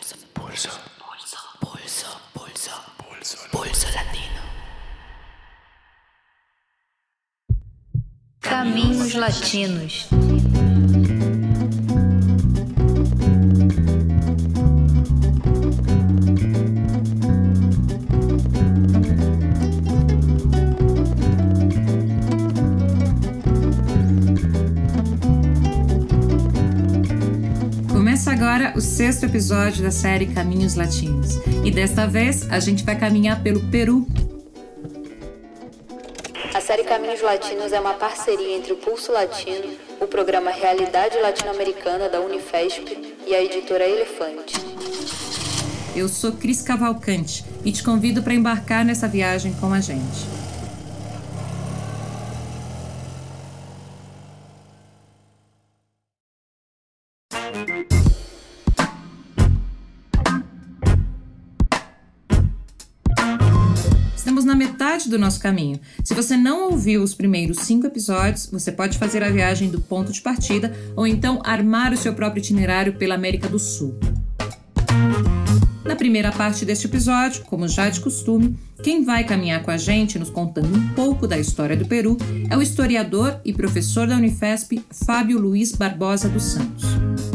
Pulso. Pulso. Pulso. Pulso. Pulso. Pulso latino. Caminhos Latinos. Agora o sexto episódio da série Caminhos Latinos. E desta vez a gente vai caminhar pelo Peru. A série Caminhos Latinos é uma parceria entre o Pulso Latino, o programa Realidade Latino-Americana da Unifesp e a editora Elefante. Eu sou Cris Cavalcante e te convido para embarcar nessa viagem com a gente. Do nosso caminho. Se você não ouviu os primeiros cinco episódios, você pode fazer a viagem do ponto de partida ou então armar o seu próprio itinerário pela América do Sul. Na primeira parte deste episódio, como já de costume, quem vai caminhar com a gente, nos contando um pouco da história do Peru, é o historiador e professor da Unifesp, Fábio Luiz Barbosa dos Santos.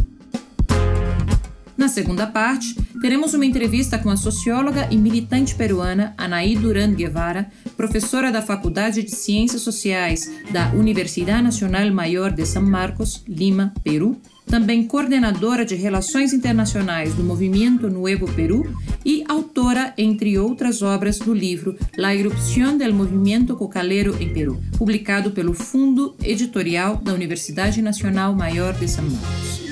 Na segunda parte, teremos uma entrevista com a socióloga e militante peruana Anaí Duran Guevara, professora da Faculdade de Ciências Sociais da Universidade Nacional Maior de São Marcos, Lima, Peru, também coordenadora de Relações Internacionais do Movimento Nuevo Peru e autora, entre outras obras, do livro La Irrupción del Movimiento Cocalero em Peru, publicado pelo Fundo Editorial da Universidade Nacional Maior de São Marcos.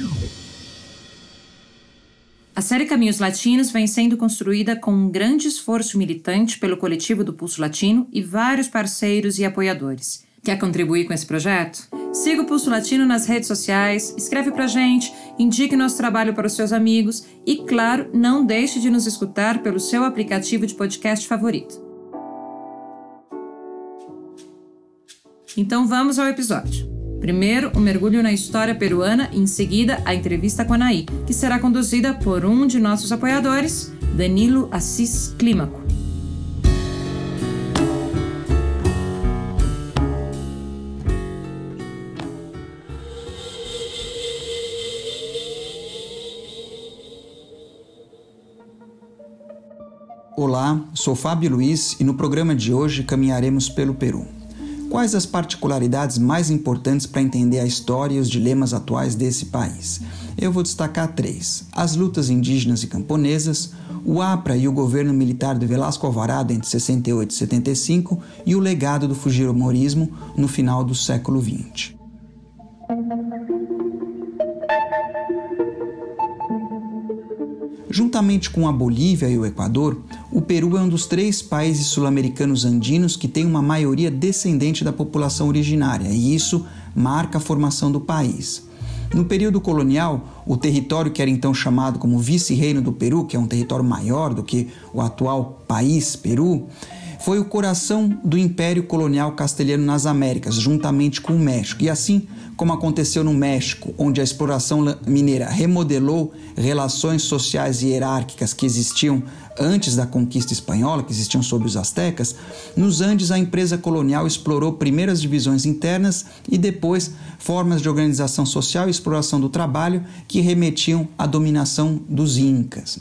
A série Caminhos Latinos vem sendo construída com um grande esforço militante pelo coletivo do Pulso Latino e vários parceiros e apoiadores. Quer contribuir com esse projeto? Siga o Pulso Latino nas redes sociais, escreve pra gente, indique nosso trabalho para os seus amigos e, claro, não deixe de nos escutar pelo seu aplicativo de podcast favorito. Então vamos ao episódio. Primeiro, um mergulho na história peruana e, em seguida, a entrevista com a Anaí, que será conduzida por um de nossos apoiadores, Danilo Assis Clímaco. Olá, sou Fábio Luiz e no programa de hoje caminharemos pelo Peru. Quais as particularidades mais importantes para entender a história e os dilemas atuais desse país? Eu vou destacar três: as lutas indígenas e camponesas, o APRA e o governo militar de Velasco Alvarado entre 68 e 75 e o legado do fujimorismo no final do século XX. Juntamente com a Bolívia e o Equador, o Peru é um dos três países sul-americanos andinos que tem uma maioria descendente da população originária, e isso marca a formação do país. No período colonial, o território que era então chamado como Vice-Reino do Peru, que é um território maior do que o atual país Peru, foi o coração do Império Colonial Castelhano nas Américas, juntamente com o México. E assim como aconteceu no México, onde a exploração mineira remodelou relações sociais e hierárquicas que existiam antes da conquista espanhola, que existiam sob os astecas, nos Andes a empresa colonial explorou primeiras divisões internas e depois formas de organização social e exploração do trabalho que remetiam à dominação dos incas.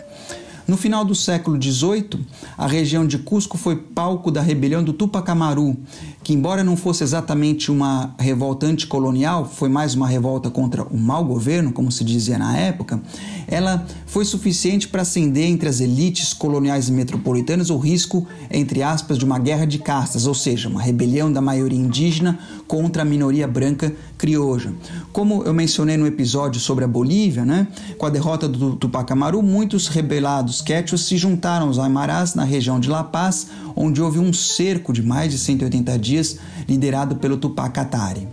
No final do século XVIII, a região de Cusco foi palco da rebelião do Tupac Amaru, que, embora não fosse exatamente uma revolta anticolonial, foi mais uma revolta contra o mau governo, como se dizia na época, ela foi suficiente para acender entre as elites coloniais e metropolitanas o risco, entre aspas, de uma guerra de castas, ou seja, uma rebelião da maioria indígena contra a minoria branca crioja. Como eu mencionei no episódio sobre a Bolívia, né, com a derrota do Tupac Amaru, muitos rebelados quechuas se juntaram aos aimarás na região de La Paz, onde houve um cerco de mais de 180 dias liderado pelo Tupac Katari.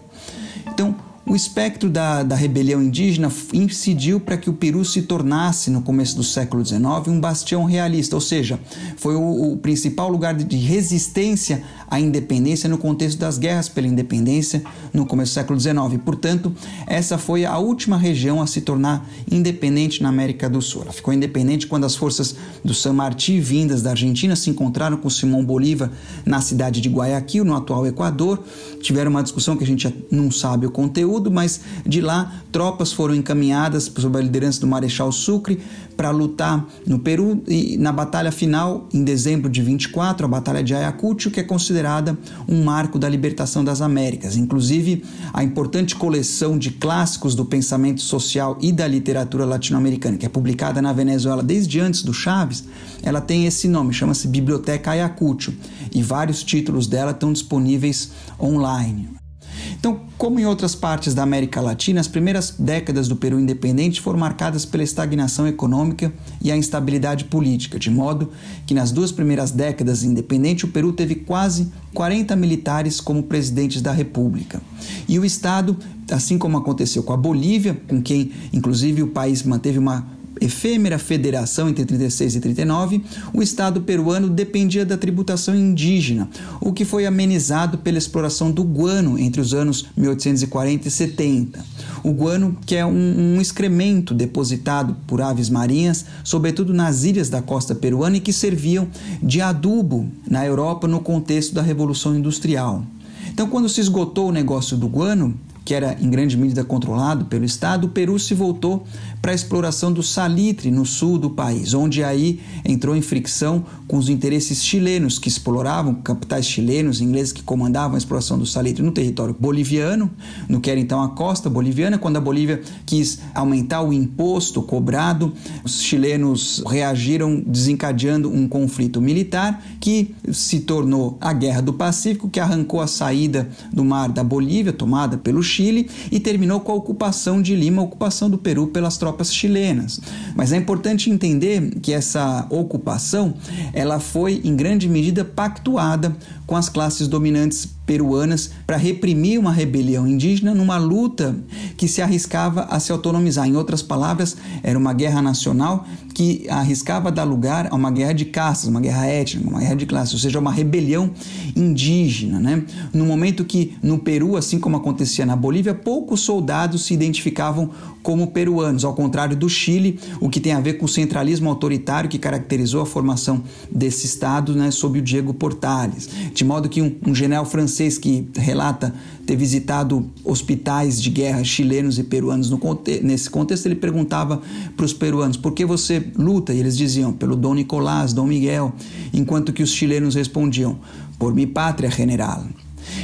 Então, O espectro da, da rebelião indígena incidiu para que o Peru se tornasse, no começo do século XIX, um bastião realista, ou seja, foi o, o principal lugar de resistência à independência no contexto das guerras pela independência no começo do século XIX. Portanto, essa foi a última região a se tornar independente na América do Sul. Ela ficou independente quando as forças do San Martín, vindas da Argentina, se encontraram com Simão Bolívar na cidade de Guayaquil, no atual Equador. Tiveram uma discussão que a gente não sabe o conteúdo, mas de lá tropas foram encaminhadas sob a liderança do Marechal Sucre para lutar no Peru e na batalha final, em dezembro de 24, a Batalha de Ayacucho, que é considerada um marco da libertação das Américas. Inclusive, a importante coleção de clássicos do pensamento social e da literatura latino-americana, que é publicada na Venezuela desde antes do Chaves, ela tem esse nome, chama-se Biblioteca Ayacucho, e vários títulos dela estão disponíveis online. Então, como em outras partes da América Latina, as primeiras décadas do Peru independente foram marcadas pela estagnação econômica e a instabilidade política, de modo que nas duas primeiras décadas independente o Peru teve quase 40 militares como presidentes da República. E o Estado, assim como aconteceu com a Bolívia, com quem inclusive o país manteve uma efêmera federação entre 36 e 39, o Estado peruano dependia da tributação indígena, o que foi amenizado pela exploração do guano entre os anos 1840 e 70. O guano, que é um, um excremento depositado por aves marinhas, sobretudo nas ilhas da costa peruana, e que serviam de adubo na Europa no contexto da Revolução Industrial. Então, quando se esgotou o negócio do guano, que era em grande medida controlado pelo Estado, o Peru se voltou para a exploração do salitre no sul do país, onde aí entrou em fricção com os interesses chilenos que exploravam, capitais chilenos, ingleses que comandavam a exploração do salitre no território boliviano, no que era então a costa boliviana, quando a Bolívia quis aumentar o imposto cobrado, os chilenos reagiram desencadeando um conflito militar que se tornou a Guerra do Pacífico, que arrancou a saída do mar da Bolívia, tomada pelo Chile, e terminou com a ocupação de Lima, a ocupação do Peru pelas tropas chilenas. Mas é importante entender que essa ocupação ela foi em grande medida pactuada com as classes dominantes peruanas para reprimir uma rebelião indígena numa luta que se arriscava a se autonomizar. Em outras palavras, era uma guerra nacional que arriscava dar lugar a uma guerra de castas, uma guerra étnica, uma guerra de classes, ou seja, uma rebelião indígena. Né? No momento que no Peru, assim como acontecia na Bolívia, poucos soldados se identificavam como peruanos, ao contrário do Chile, o que tem a ver com o centralismo autoritário que caracterizou a formação desse Estado né, sob o Diego Portales. De modo que um, um general francês que relata ter visitado hospitais de guerra chilenos e peruanos no, nesse contexto, ele perguntava para os peruanos por que você luta? E eles diziam pelo Dom Nicolás, Dom Miguel, enquanto que os chilenos respondiam por mi pátria general.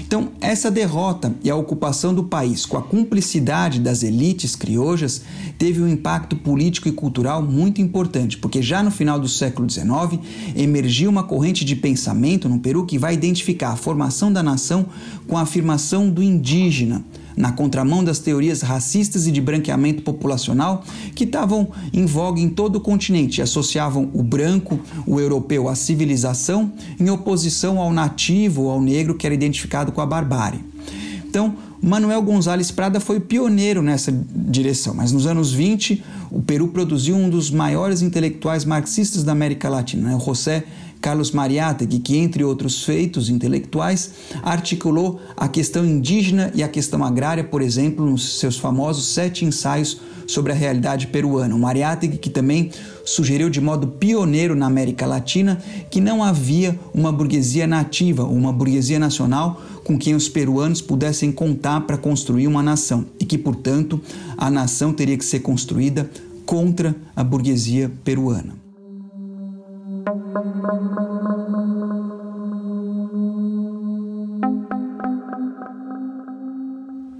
Então, essa derrota e a ocupação do país com a cumplicidade das elites criojas teve um impacto político e cultural muito importante, porque já no final do século XIX emergiu uma corrente de pensamento no Peru que vai identificar a formação da nação com a afirmação do indígena na contramão das teorias racistas e de branqueamento populacional que estavam em voga em todo o continente associavam o branco, o europeu, à civilização, em oposição ao nativo ao negro que era identificado com a barbárie. Então, Manuel González Prada foi pioneiro nessa direção, mas nos anos 20 o Peru produziu um dos maiores intelectuais marxistas da América Latina, né? o José Carlos Mariátegui, que, entre outros feitos intelectuais, articulou a questão indígena e a questão agrária, por exemplo, nos seus famosos sete ensaios sobre a realidade peruana. Mariátegui, que também sugeriu de modo pioneiro na América Latina que não havia uma burguesia nativa, uma burguesia nacional com quem os peruanos pudessem contar para construir uma nação e que, portanto, a nação teria que ser construída contra a burguesia peruana.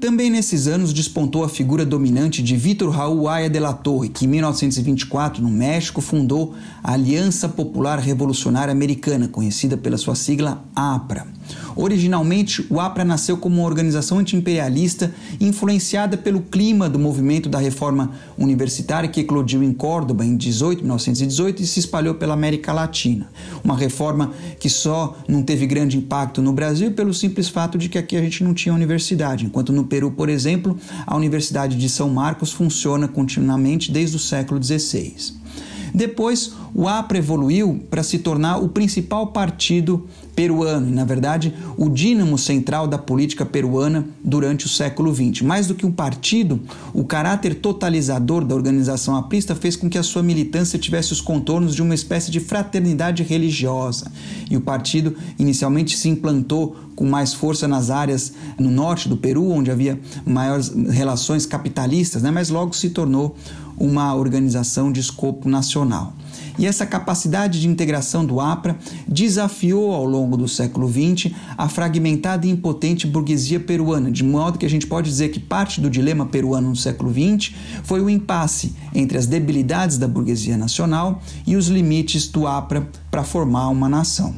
Também nesses anos despontou a figura dominante de Vitor Raul Aya de la Torre, que em 1924, no México, fundou a Aliança Popular Revolucionária Americana, conhecida pela sua sigla APRA. Originalmente, o APRA nasceu como uma organização antiimperialista influenciada pelo clima do movimento da reforma universitária que eclodiu em Córdoba em 18, 1918 e se espalhou pela América Latina. Uma reforma que só não teve grande impacto no Brasil pelo simples fato de que aqui a gente não tinha universidade, enquanto no Peru, por exemplo, a Universidade de São Marcos funciona continuamente desde o século XVI. Depois, o APRA evoluiu para se tornar o principal partido peruano, na verdade, o dínamo central da política peruana durante o século XX. Mais do que um partido, o caráter totalizador da organização aprista fez com que a sua militância tivesse os contornos de uma espécie de fraternidade religiosa. E o partido inicialmente se implantou com mais força nas áreas no norte do Peru, onde havia maiores relações capitalistas, né? mas logo se tornou uma organização de escopo nacional. E essa capacidade de integração do APRA desafiou ao longo do século XX a fragmentada e impotente burguesia peruana, de modo que a gente pode dizer que parte do dilema peruano no século XX foi o impasse entre as debilidades da burguesia nacional e os limites do APRA para formar uma nação.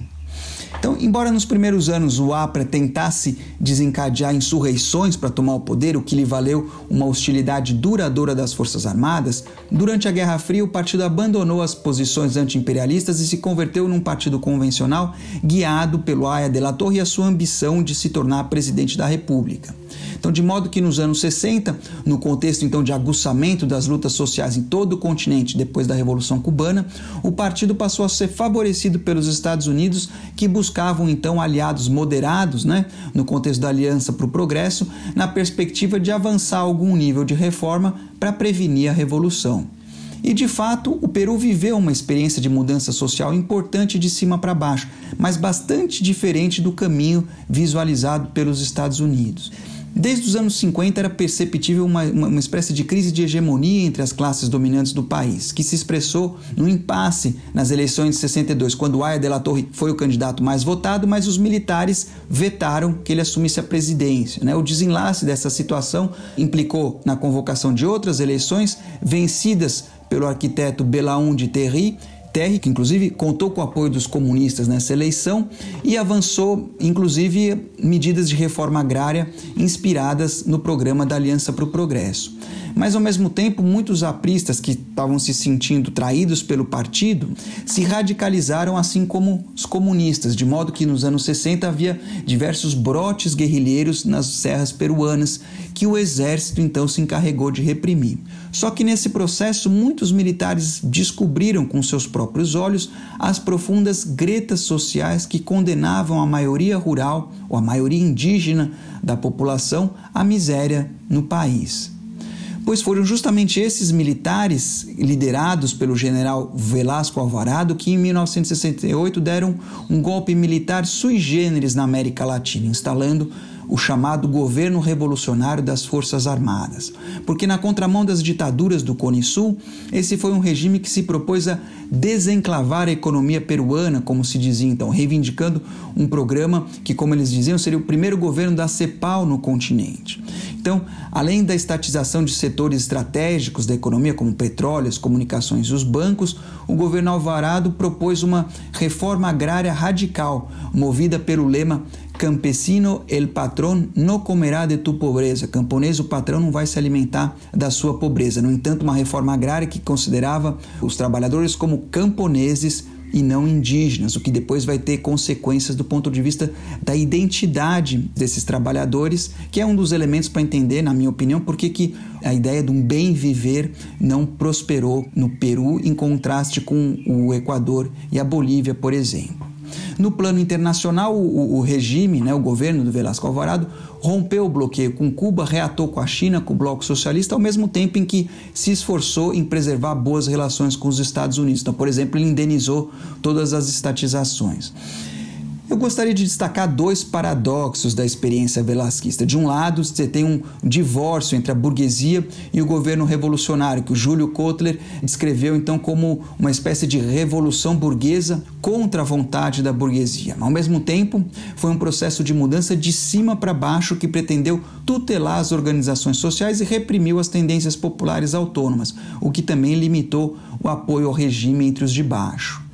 Então, embora nos primeiros anos o APRA tentasse desencadear insurreições para tomar o poder, o que lhe valeu uma hostilidade duradoura das Forças Armadas, durante a Guerra Fria o partido abandonou as posições anti-imperialistas e se converteu num partido convencional guiado pelo Aya de la Torre e a sua ambição de se tornar presidente da República. Então, de modo que nos anos 60, no contexto então de aguçamento das lutas sociais em todo o continente depois da Revolução Cubana, o partido passou a ser favorecido pelos Estados Unidos, que buscavam então aliados moderados, né, no contexto da Aliança para o Progresso, na perspectiva de avançar algum nível de reforma para prevenir a revolução. E de fato, o Peru viveu uma experiência de mudança social importante de cima para baixo, mas bastante diferente do caminho visualizado pelos Estados Unidos. Desde os anos 50 era perceptível uma, uma, uma, espécie de crise de hegemonia entre as classes dominantes do país, que se expressou no impasse nas eleições de 62, quando Aya de la Torre foi o candidato mais votado, mas os militares vetaram que ele assumisse a presidência. Né? O desenlace dessa situação implicou na convocação de outras eleições vencidas pelo arquiteto Belaún de Terry Terry, que inclusive contou com o apoio dos comunistas nessa eleição e avançou, inclusive, medidas de reforma agrária inspiradas no programa da Aliança para o Progresso. Mas, ao mesmo tempo, muitos apristas que estavam se sentindo traídos pelo partido se radicalizaram, assim como os comunistas, de modo que nos anos 60 havia diversos brotes guerrilheiros nas serras peruanas que o exército então se encarregou de reprimir. Só que nesse processo, muitos militares descobriram com seus próprios olhos as profundas gretas sociais que condenavam a maioria rural ou a maioria indígena da população à miséria no país pois foram justamente esses militares, liderados pelo general Velasco Alvarado, que em 1968 deram um golpe militar sui generis na América Latina, instalando o chamado governo revolucionário das Forças Armadas. Porque, na contramão das ditaduras do Cone Sul, esse foi um regime que se propôs a desenclavar a economia peruana, como se dizia então, reivindicando um programa que, como eles diziam, seria o primeiro governo da CEPAL no continente. Então, além da estatização de setores estratégicos da economia, como petróleo, as comunicações e os bancos, o governo Alvarado propôs uma reforma agrária radical, movida pelo lema Campesino, el patrón no comerá de tu pobreza. Camponês, o patrão não vai se alimentar da sua pobreza. No entanto, uma reforma agrária que considerava os trabalhadores como camponeses e não indígenas, o que depois vai ter consequências do ponto de vista da identidade desses trabalhadores, que é um dos elementos para entender, na minha opinião, porque que a ideia de um bem viver não prosperou no Peru em contraste com o Equador e a Bolívia, por exemplo. No plano internacional, o, o regime, né, o governo do Velasco Alvarado, rompeu o bloqueio com Cuba, reatou com a China, com o Bloco Socialista, ao mesmo tempo em que se esforçou em preservar boas relações com os Estados Unidos. Então, por exemplo, ele indenizou todas as estatizações. Eu gostaria de destacar dois paradoxos da experiência velasquista. De um lado, você tem um divórcio entre a burguesia e o governo revolucionário, que o Júlio Kotler descreveu então como uma espécie de revolução burguesa contra a vontade da burguesia. Ao mesmo tempo, foi um processo de mudança de cima para baixo que pretendeu tutelar as organizações sociais e reprimiu as tendências populares autônomas, o que também limitou o apoio ao regime entre os de baixo.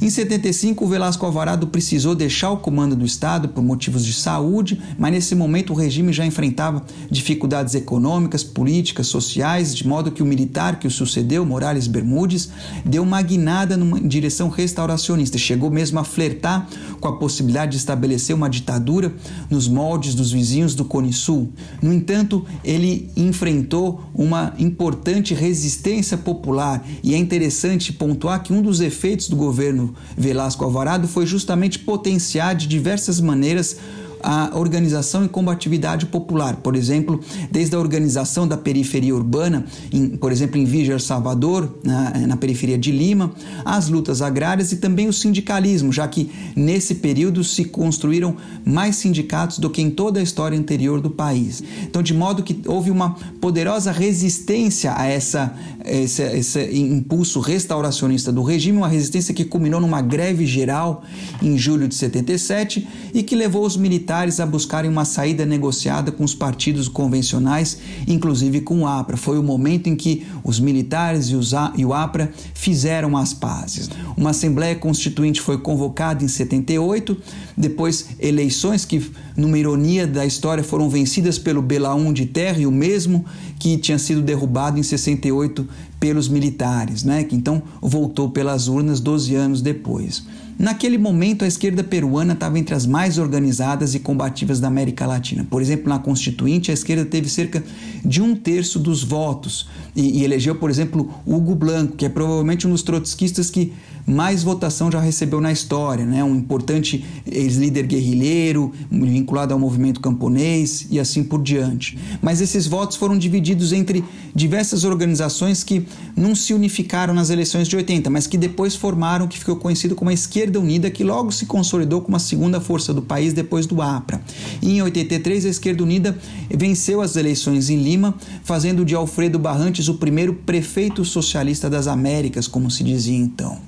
Em 75, o Velasco Alvarado precisou deixar o comando do Estado por motivos de saúde, mas nesse momento o regime já enfrentava dificuldades econômicas, políticas, sociais, de modo que o militar que o sucedeu, Morales Bermudes, deu uma guinada numa direção restauracionista. Chegou mesmo a flertar com a possibilidade de estabelecer uma ditadura nos moldes dos vizinhos do Cone Sul. No entanto, ele enfrentou uma importante resistência popular e é interessante pontuar que um dos efeitos do governo Velasco Alvarado foi justamente potenciar de diversas maneiras a organização e combatividade popular. Por exemplo, desde a organização da periferia urbana, em, por exemplo, em Víger Salvador, na, na, periferia de Lima, as lutas agrárias e também o sindicalismo, já que nesse período se construíram mais sindicatos do que em toda a história anterior do país. Então, de modo que houve uma poderosa resistência a essa, esse, esse impulso restauracionista do regime, uma resistência que culminou numa greve geral em julho de 77 e que levou os militares militares a buscarem uma saída negociada com os partidos convencionais, inclusive com o APRA. Foi o momento em que os militares e o APRA fizeram as pazes. Uma Assembleia Constituinte foi convocada em 78, depois eleições que, numa ironia da história, foram vencidas pelo Belaún de Terra, e o mesmo que tinha sido derrubado em 68 pelos militares, né? que então voltou pelas urnas 12 anos depois. Naquele momento, a esquerda peruana estava entre as mais organizadas e combativas da América Latina. Por exemplo, na Constituinte, a esquerda teve cerca de um terço dos votos e, e elegeu, por exemplo, Hugo Blanco, que é provavelmente um dos trotskistas que mais votação já recebeu na história, né? um importante ex-líder guerrilheiro, vinculado ao movimento camponês e assim por diante. Mas esses votos foram divididos entre diversas organizações que não se unificaram nas eleições de 80, mas que depois formaram o que ficou conhecido como a Esquerda Unida, que logo se consolidou como a segunda força do país depois do APRA. Em 83, a Esquerda Unida venceu as eleições em Lima, fazendo de Alfredo Barrantes o primeiro prefeito socialista das Américas, como se dizia então.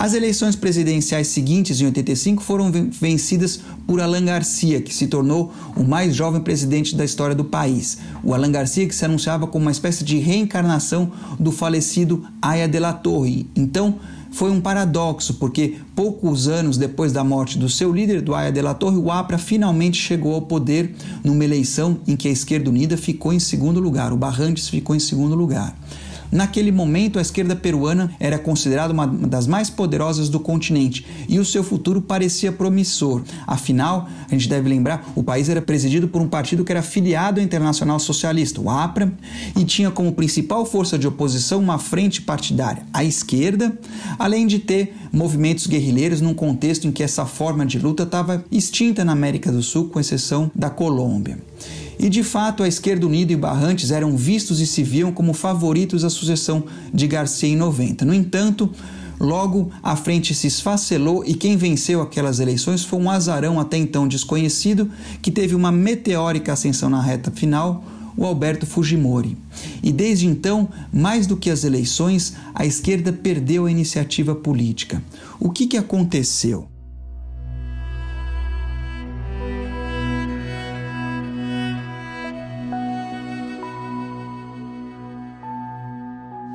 As eleições presidenciais seguintes, em 85, foram vencidas por Alan Garcia, que se tornou o mais jovem presidente da história do país. O Alan Garcia, que se anunciava como uma espécie de reencarnação do falecido Aya de la Torre. Então, foi um paradoxo, porque poucos anos depois da morte do seu líder, Aya de la Torre, o APRA finalmente chegou ao poder numa eleição em que a esquerda unida ficou em segundo lugar, o Barrantes ficou em segundo lugar. Naquele momento, a esquerda peruana era considerada uma das mais poderosas do continente e o seu futuro parecia promissor. Afinal, a gente deve lembrar, o país era presidido por um partido que era filiado à Internacional Socialista, o APRA, e tinha como principal força de oposição uma frente partidária, a esquerda, além de ter movimentos guerrilheiros num contexto em que essa forma de luta estava extinta na América do Sul, com exceção da Colômbia. E de fato, a esquerda unida e Barrantes eram vistos e se viam como favoritos à sucessão de Garcia em 90. No entanto, logo a frente se esfacelou e quem venceu aquelas eleições foi um azarão até então desconhecido que teve uma meteórica ascensão na reta final, o Alberto Fujimori. E desde então, mais do que as eleições, a esquerda perdeu a iniciativa política. O que, que aconteceu?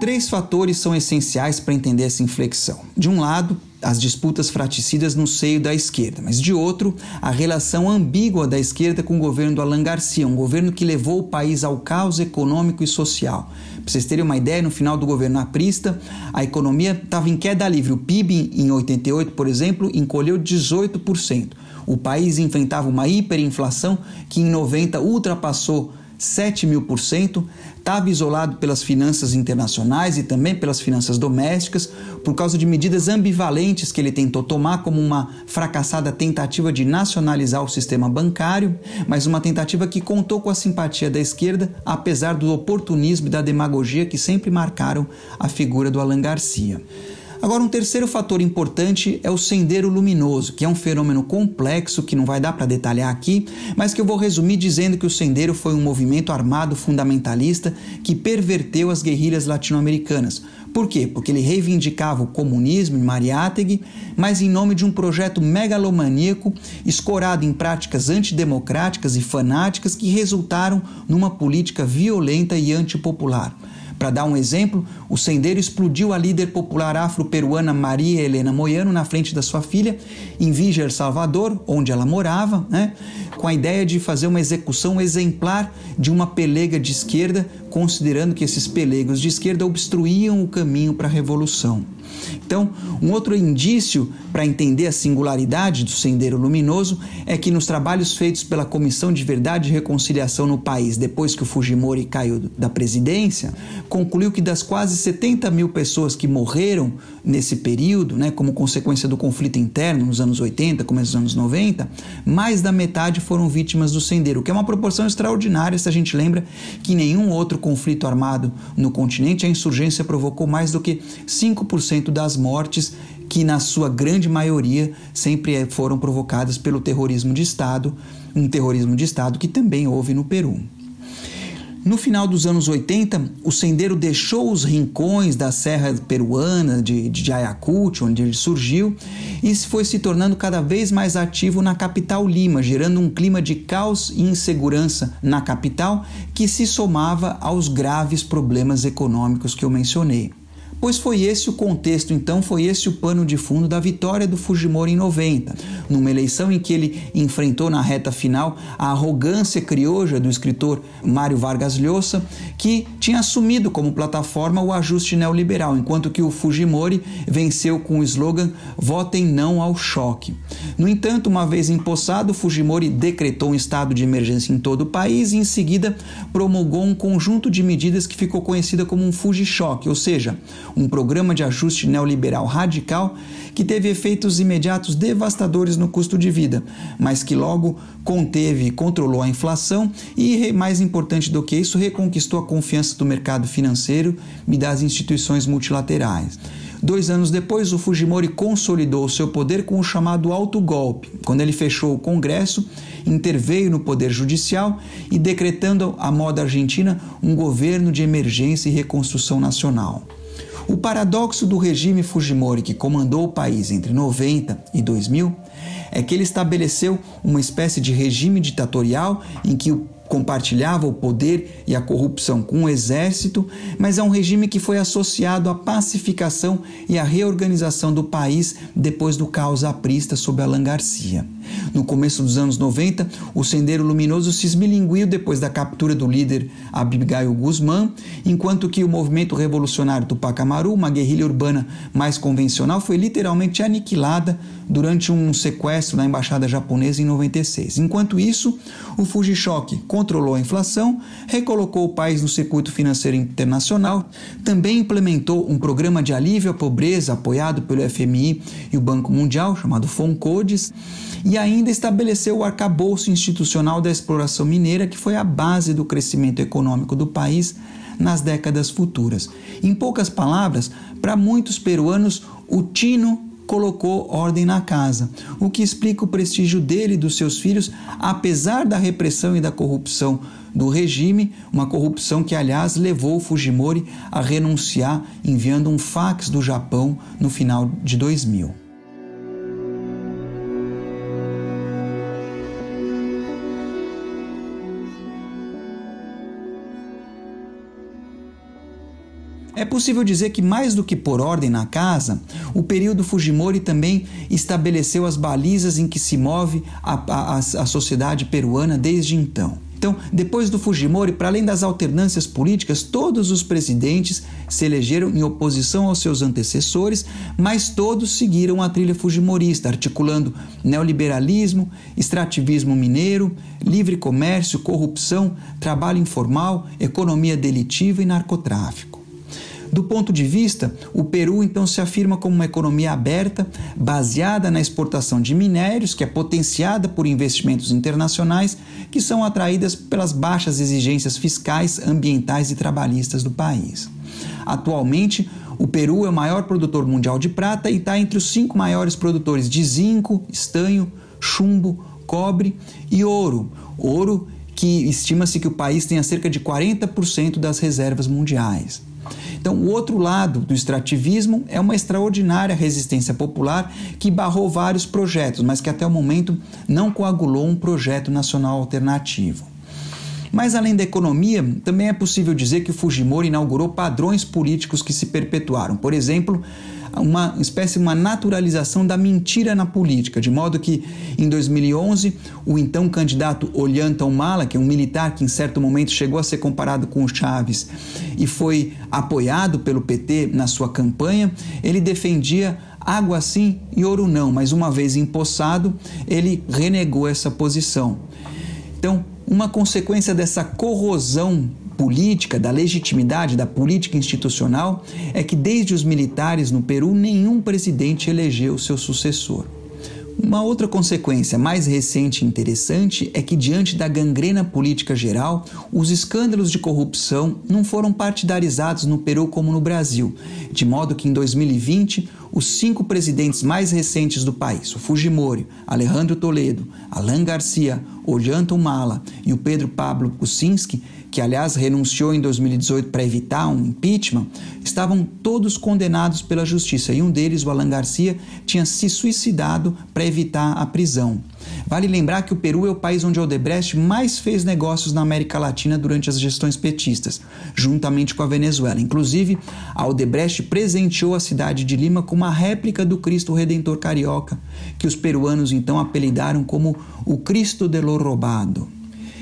Três fatores são essenciais para entender essa inflexão. De um lado, as disputas fraticidas no seio da esquerda, mas de outro, a relação ambígua da esquerda com o governo do Alan Garcia, um governo que levou o país ao caos econômico e social. Para vocês terem uma ideia, no final do governo aprista, a economia estava em queda livre. O PIB em 88, por exemplo, encolheu 18%. O país enfrentava uma hiperinflação que em 90 ultrapassou 7 mil por cento, estava isolado pelas finanças internacionais e também pelas finanças domésticas, por causa de medidas ambivalentes que ele tentou tomar, como uma fracassada tentativa de nacionalizar o sistema bancário, mas uma tentativa que contou com a simpatia da esquerda, apesar do oportunismo e da demagogia que sempre marcaram a figura do Alan Garcia. Agora, um terceiro fator importante é o sendero luminoso, que é um fenômeno complexo que não vai dar para detalhar aqui, mas que eu vou resumir dizendo que o sendero foi um movimento armado fundamentalista que perverteu as guerrilhas latino-americanas. Por quê? Porque ele reivindicava o comunismo em Mariátegui, mas em nome de um projeto megalomaníaco escorado em práticas antidemocráticas e fanáticas que resultaram numa política violenta e antipopular. Para dar um exemplo, o sendeiro explodiu a líder popular afro-peruana Maria Helena Moyano na frente da sua filha, em Víger, Salvador, onde ela morava, né, com a ideia de fazer uma execução exemplar de uma pelega de esquerda, considerando que esses pelegos de esquerda obstruíam o caminho para a revolução. Então, um outro indício para entender a singularidade do Sendeiro Luminoso é que nos trabalhos feitos pela Comissão de Verdade e Reconciliação no país, depois que o Fujimori caiu da presidência, concluiu que das quase 70 mil pessoas que morreram nesse período, né, como consequência do conflito interno nos anos 80, começo dos anos 90, mais da metade foram vítimas do Sendeiro, que é uma proporção extraordinária se a gente lembra que nenhum outro conflito armado no continente a insurgência provocou mais do que 5% das mortes que, na sua grande maioria, sempre foram provocadas pelo terrorismo de Estado, um terrorismo de Estado que também houve no Peru. No final dos anos 80, o sendeiro deixou os rincões da serra peruana de, de Ayacucho, onde ele surgiu, e foi se tornando cada vez mais ativo na capital Lima, gerando um clima de caos e insegurança na capital que se somava aos graves problemas econômicos que eu mencionei. Pois foi esse o contexto, então, foi esse o pano de fundo da vitória do Fujimori em 90, numa eleição em que ele enfrentou na reta final a arrogância crioja do escritor Mário Vargas Llosa, que tinha assumido como plataforma o ajuste neoliberal, enquanto que o Fujimori venceu com o slogan Votem não ao choque. No entanto, uma vez empossado, Fujimori decretou um estado de emergência em todo o país e em seguida promulgou um conjunto de medidas que ficou conhecida como um Fuji-choque, ou seja, um programa de ajuste neoliberal radical que teve efeitos imediatos devastadores no custo de vida, mas que logo conteve e controlou a inflação e, mais importante do que isso, reconquistou a confiança do mercado financeiro e das instituições multilaterais. Dois anos depois, o Fujimori consolidou seu poder com o chamado autogolpe, quando ele fechou o Congresso, interveio no Poder Judicial e decretando à moda argentina um governo de emergência e reconstrução nacional. O paradoxo do regime Fujimori que comandou o país entre 90 e 2000 é que ele estabeleceu uma espécie de regime ditatorial em que o compartilhava o poder e a corrupção com o exército, mas é um regime que foi associado à pacificação e à reorganização do país depois do caos aprista sob Alan Garcia. No começo dos anos 90, o Sendeiro Luminoso se esmilinguiu depois da captura do líder Abigail Guzmán, enquanto que o movimento revolucionário Tupac Amaru, uma guerrilha urbana mais convencional, foi literalmente aniquilada durante um sequestro na embaixada japonesa em 96. Enquanto isso, o Fujishoki controlou a inflação, recolocou o país no circuito financeiro internacional, também implementou um programa de alívio à pobreza apoiado pelo FMI e o Banco Mundial, chamado FONCODES, e ainda estabeleceu o arcabouço institucional da exploração mineira, que foi a base do crescimento econômico do país nas décadas futuras. Em poucas palavras, para muitos peruanos, o Tino colocou ordem na casa, o que explica o prestígio dele e dos seus filhos, apesar da repressão e da corrupção do regime, uma corrupção que, aliás, levou Fujimori a renunciar, enviando um fax do Japão no final de 2000. É possível dizer que, mais do que por ordem na casa, o período Fujimori também estabeleceu as balizas em que se move a, a, a sociedade peruana desde então. Então, depois do Fujimori, para além das alternâncias políticas, todos os presidentes se elegeram em oposição aos seus antecessores, mas todos seguiram a trilha fujimorista, articulando neoliberalismo, extrativismo mineiro, livre comércio, corrupção, trabalho informal, economia delitiva e narcotráfico. Do ponto de vista, o Peru então se afirma como uma economia aberta, baseada na exportação de minérios, que é potenciada por investimentos internacionais que são atraídas pelas baixas exigências fiscais, ambientais e trabalhistas do país. Atualmente, o Peru é o maior produtor mundial de prata e está entre os cinco maiores produtores de zinco, estanho, chumbo, cobre e ouro. Ouro que estima-se que o país tenha cerca de 40% das reservas mundiais. Então, o outro lado do extrativismo é uma extraordinária resistência popular que barrou vários projetos, mas que até o momento não coagulou um projeto nacional alternativo. Mas além da economia, também é possível dizer que o Fujimori inaugurou padrões políticos que se perpetuaram. Por exemplo, uma espécie de uma naturalização da mentira na política, de modo que em 2011 o então candidato Ollanta Humala, que é um militar que em certo momento chegou a ser comparado com o Chaves e foi apoiado pelo PT na sua campanha, ele defendia água sim e ouro não, mas uma vez empossado, ele renegou essa posição. Então, uma consequência dessa corrosão política, da legitimidade da política institucional, é que desde os militares no Peru nenhum presidente elegeu seu sucessor. Uma outra consequência mais recente e interessante é que, diante da gangrena política geral, os escândalos de corrupção não foram partidarizados no Peru como no Brasil, de modo que em 2020 os cinco presidentes mais recentes do país, o Fujimori, Alejandro Toledo, Alan Garcia, Ollanta Humala e o Pedro Pablo Kuczynski, que aliás renunciou em 2018 para evitar um impeachment, estavam todos condenados pela justiça e um deles, o Alan Garcia, tinha se suicidado para evitar a prisão. Vale lembrar que o Peru é o país onde Odebrecht mais fez negócios na América Latina durante as gestões petistas, juntamente com a Venezuela. Inclusive, a Odebrecht presenteou a cidade de Lima com uma réplica do Cristo Redentor Carioca, que os peruanos então apelidaram como o Cristo de lo Robado.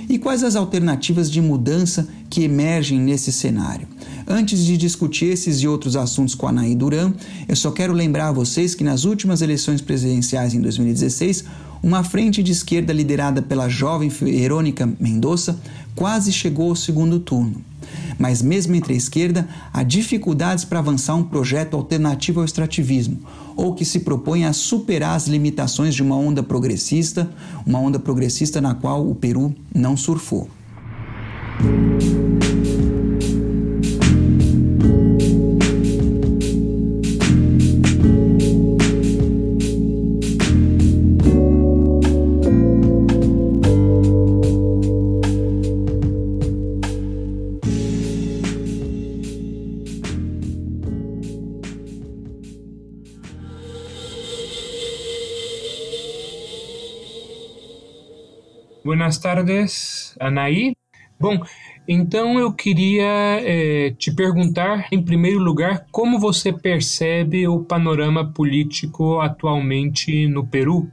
E quais as alternativas de mudança que emergem nesse cenário? Antes de discutir esses e outros assuntos com a Anaí Duran, eu só quero lembrar a vocês que nas últimas eleições presidenciais em 2016, uma frente de esquerda liderada pela jovem Verônica Mendonça quase chegou ao segundo turno. Mas, mesmo entre a esquerda, há dificuldades para avançar um projeto alternativo ao extrativismo, ou que se propõe a superar as limitações de uma onda progressista, uma onda progressista na qual o Peru não surfou. Tardes, Anaí. Bom, então eu queria é, te perguntar, em primeiro lugar, como você percebe o panorama político atualmente no Peru?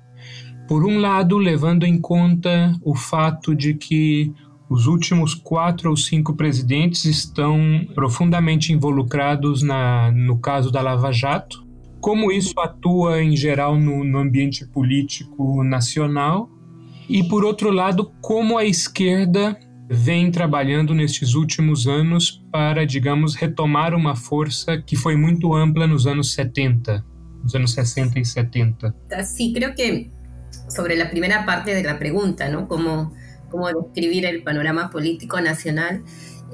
Por um lado, levando em conta o fato de que os últimos quatro ou cinco presidentes estão profundamente involucrados na, no caso da Lava Jato. Como isso atua em geral no, no ambiente político nacional? E por outro lado, como a esquerda vem trabalhando nestes últimos anos para, digamos, retomar uma força que foi muito ampla nos anos 70, nos anos 60 y 70. Sí, creo que sobre la primera parte de la pregunta, ¿no? Cómo, describir panorama político nacional.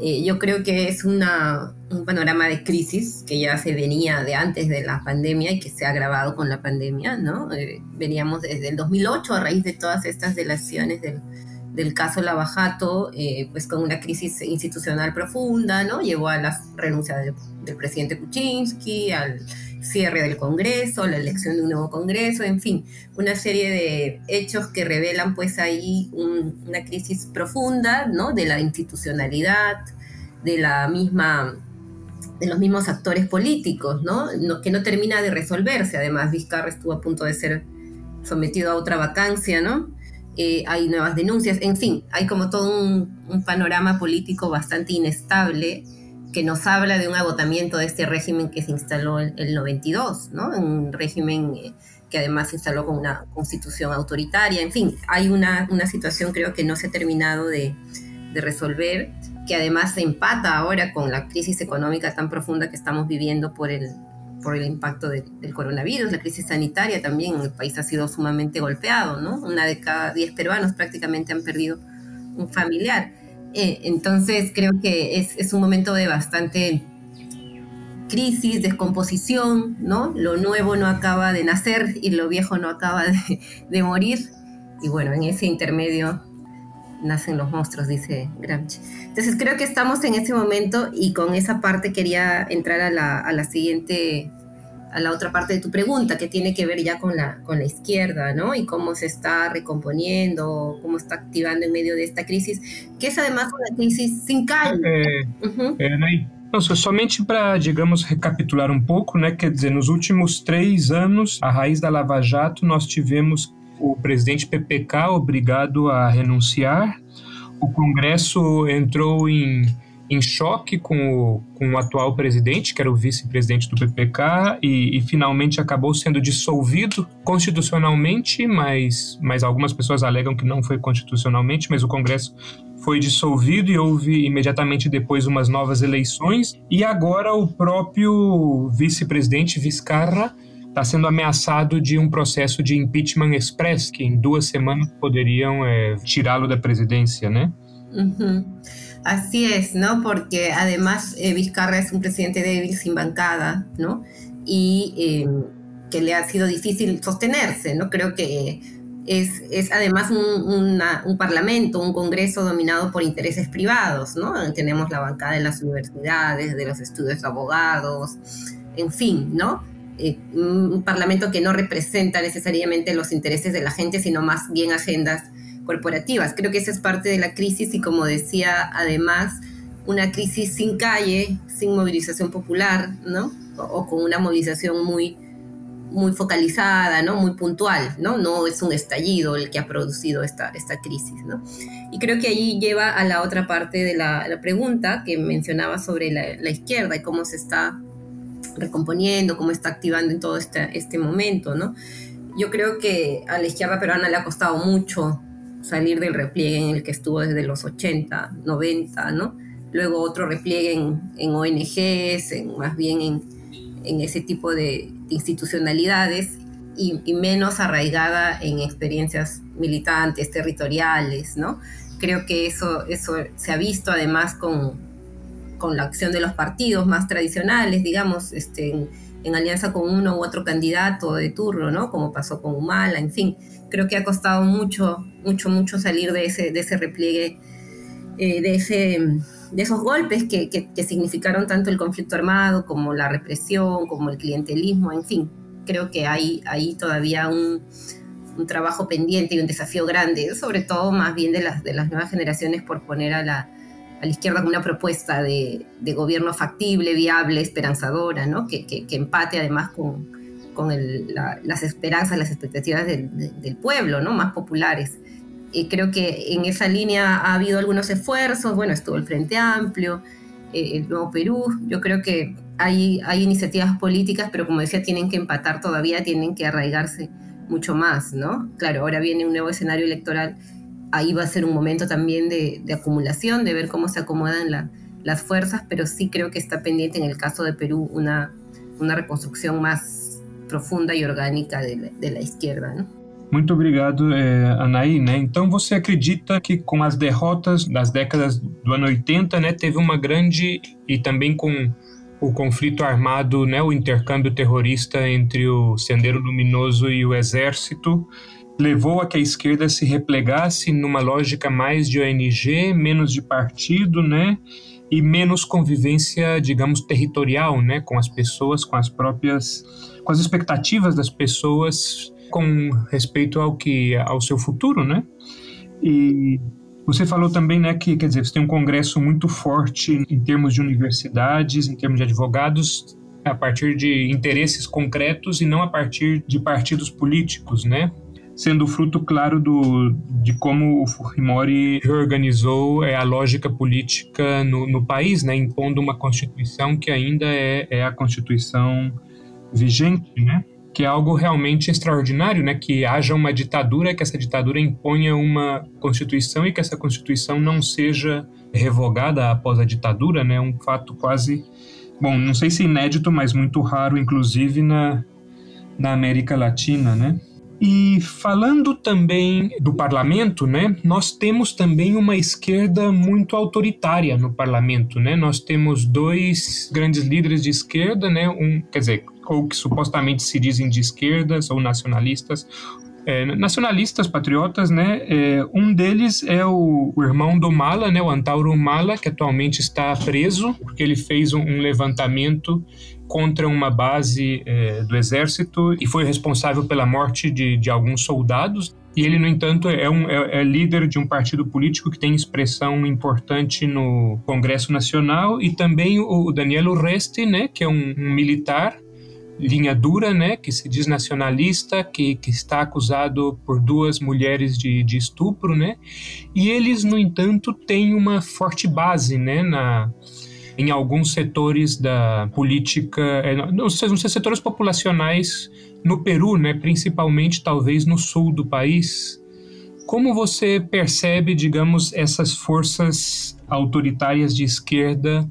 Eh, yo creo que es una, un panorama de crisis que ya se venía de antes de la pandemia y que se ha agravado con la pandemia, ¿no? Eh, veníamos desde el 2008 a raíz de todas estas delaciones del, del caso Lavajato, eh, pues con una crisis institucional profunda, ¿no? Llevó a la renuncia del, del presidente Kuczynski, al cierre del Congreso, la elección de un nuevo Congreso, en fin, una serie de hechos que revelan pues ahí un, una crisis profunda, ¿no? De la institucionalidad, de la misma de los mismos actores políticos, ¿no? ¿no? Que no termina de resolverse. Además, Vizcarra estuvo a punto de ser sometido a otra vacancia, ¿no? Eh, hay nuevas denuncias, en fin, hay como todo un panorama político bastante inestable que nos habla de un agotamiento de este régimen que se instaló en el 92, ¿no? Un régimen eh, que además se instaló con una constitución autoritaria, en fin, hay una, una situación creo que no se ha terminado de, de resolver, que además se empata ahora con la crisis económica tan profunda que estamos viviendo por el, por el impacto de, del coronavirus, la crisis sanitaria también, el país ha sido sumamente golpeado, ¿no? Una de cada diez peruanos prácticamente han perdido un familiar. Eh, entonces creo que es, un momento de bastante crisis, descomposición, ¿no? Lo nuevo no acaba de nacer y lo viejo no acaba de, morir. Y bueno, en ese intermedio nacen los monstruos, dice Gramsci. Entonces creo que estamos en ese momento y con esa parte quería entrar a la siguiente a la otra parte de tu pregunta, que tiene que ver ya con la, con la izquierda, ¿no? Y cómo se está recomponiendo, cómo está activando en medio de esta crisis, que es además una crisis sin calle. É, uhum. é, né? Não, somente para, digamos, recapitular um pouco, né? Quer dizer, nos últimos três anos, a raiz da Lava Jato, nós tivemos o presidente PPK obrigado a renunciar, o Congresso entrou em em choque com o, com o atual presidente, que era o vice-presidente do PPK, e, e, finalmente acabou sendo dissolvido constitucionalmente, mas, mas algumas pessoas alegam que não foi constitucionalmente, mas o Congresso foi dissolvido e houve imediatamente depois umas novas eleições, e agora o próprio vice-presidente Vizcarra está sendo ameaçado de um processo de impeachment express, que em duas semanas poderiam é, tirá-lo da presidência, né? Uhum. Así es, ¿no? Porque además eh, Vizcarra es un presidente débil sin bancada, ¿no? Y em, que le ha sido difícil sostenerse, ¿no? Creo que es, es además un, un, parlamento, un congreso dominado por intereses privados, ¿no? Tenemos la bancada de las universidades, de los estudios de abogados, en fin, ¿no? Eh, un parlamento que no representa necesariamente los intereses de la gente, sino más bien agendas corporativas. Creo que esa es parte de la crisis y como decía, además, una crisis sin calle, sin movilización popular, ¿no? O, con una movilización muy, muy focalizada, ¿no? Muy puntual, ¿no? No es un estallido el que ha producido esta, esta crisis, ¿no? Y creo que allí lleva a la otra parte de la, pregunta que mencionaba sobre la, la, izquierda y cómo se está recomponiendo, cómo está activando en todo este, este momento, ¿no? Yo creo que a la izquierda peruana le ha costado mucho salir del repliegue en el que estuvo desde los 80, 90, ¿no? Luego otro repliegue en, ONGs, en, más bien en, ese tipo de, institucionalidades y, menos arraigada en experiencias militantes, territoriales, ¿no? Creo que eso, eso se ha visto además con, con la acción de los partidos más tradicionales, digamos, este, en, en alianza con uno u otro candidato de turno, ¿no? Como pasó con Humala, en fin creo que ha costado mucho, mucho, mucho salir de ese, de ese repliegue, eh, de, ese, de esos golpes que, significaron tanto el conflicto armado como la represión, como el clientelismo, en fin. Creo que hay, hay todavía un, trabajo pendiente y un desafío grande, sobre todo más bien de las, de las nuevas generaciones por poner a la, a la izquierda una propuesta de, de, gobierno factible, viable, esperanzadora, ¿no? que, que, que empate además con, con las esperanzas, las expectativas del, pueblo, ¿no? Más populares. Creo que en esa línea ha habido algunos esfuerzos, bueno, estuvo el Frente Amplio, eh, el Nuevo Perú, yo creo que hay, hay iniciativas políticas, pero como decía, tienen que empatar todavía, tienen que arraigarse mucho más, ¿no? Claro, ahora viene un nuevo escenario electoral, ahí va a ser un momento también de, acumulación, de ver cómo se acomodan las fuerzas, pero sí creo que está pendiente en el caso de Perú una, una reconstrucción más profunda e orgânica da esquerda. Né? Muito obrigado, é, Anaí. Né? Então, você acredita que com as derrotas das décadas do ano 80, né, teve uma grande e também com o conflito armado, né, o intercâmbio terrorista entre o Sendero Luminoso e o Exército, levou a que a esquerda se replegasse numa lógica mais de ONG, menos de partido, né? E menos convivência, digamos, territorial, né? Com as pessoas, com as próprias com as expectativas das pessoas com respeito ao que ao seu futuro, né? E você falou também, né, que quer dizer, você tem um congresso muito forte em termos de universidades, em termos de advogados, a partir de interesses concretos e não a partir de partidos políticos, né? Sendo fruto, claro, do, de como o Fujimori reorganizou é, a lógica política no, no país, né? Impondo uma constituição que ainda é, é a constituição vigente, né? Que é algo realmente extraordinário, né? Que haja uma ditadura, que essa ditadura imponha uma constituição e que essa constituição não seja revogada após a ditadura, né? Um fato quase, bom, não sei se inédito, mas muito raro, inclusive na, na América Latina, né? E falando também do parlamento, né, nós temos também uma esquerda muito autoritária no parlamento, né? Nós temos dois grandes líderes de esquerda, né? Um, quer dizer, ou que supostamente se dizem de esquerdas ou nacionalistas, é, nacionalistas, patriotas, né? É, um deles é o, o, irmão do Mala, né? O Antauro Mala, que atualmente está preso porque ele fez um, um levantamento contra uma base é, do exército e foi responsável pela morte de, de alguns soldados. E ele, no entanto, é, um, é, é, líder de um partido político que tem expressão importante no Congresso Nacional e também o Daniel Urresti, né, que é um, um militar linha dura, né, que se diz nacionalista, que, que está acusado por duas mulheres de, de estupro, né, e eles, no entanto, têm uma forte base, né, na, em alguns setores da política, é, não sei, não sei setores populacionais no Peru, né, principalmente talvez no sul do país. Como você percebe, digamos, essas forças autoritárias de esquerda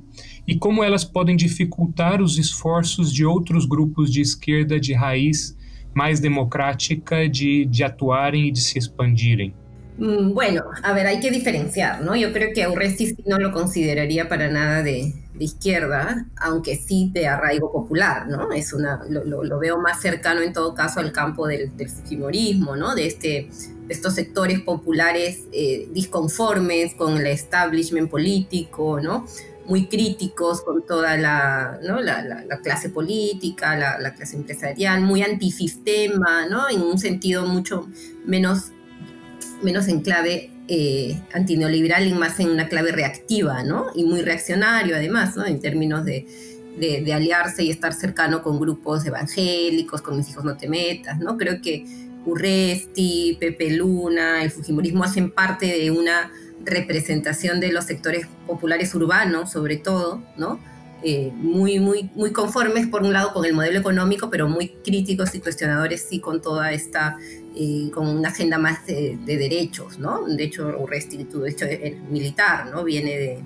e como elas podem dificultar os esforços de outros grupos de esquerda de raiz mais democrática de, de actuarem y de se expandirem? Mm, bueno, a ver, hay que diferenciar, ¿no? Yo creo que Urresti no lo consideraría para nada de, de, izquierda, aunque sí de arraigo popular, ¿no? Es una, lo, lo veo más cercano en todo caso al campo del, del fujimorismo, ¿no? De, este, de estos sectores populares eh, disconformes con el establishment político, ¿no? Muy críticos con toda la, ¿no? la, la, clase política, la, la, clase empresarial, muy antisistema, ¿no? en un sentido mucho menos, menos en clave eh, antineoliberal y más en una clave reactiva, ¿no? y muy reaccionario además, ¿no? en términos de, de, de, aliarse y estar cercano con grupos evangélicos, con mis hijos no te metas, ¿no? Creo que Urresti, Pepe Luna, el Fujimorismo hacen parte de una representación de los sectores populares urbanos, sobre todo, ¿no? Eh, muy, muy, muy conformes, por un lado, con el modelo económico, pero muy críticos y cuestionadores, sí, con toda esta, eh, con una agenda más de, derechos, ¿no? De hecho, Urresti, de hecho, el militar, ¿no? Viene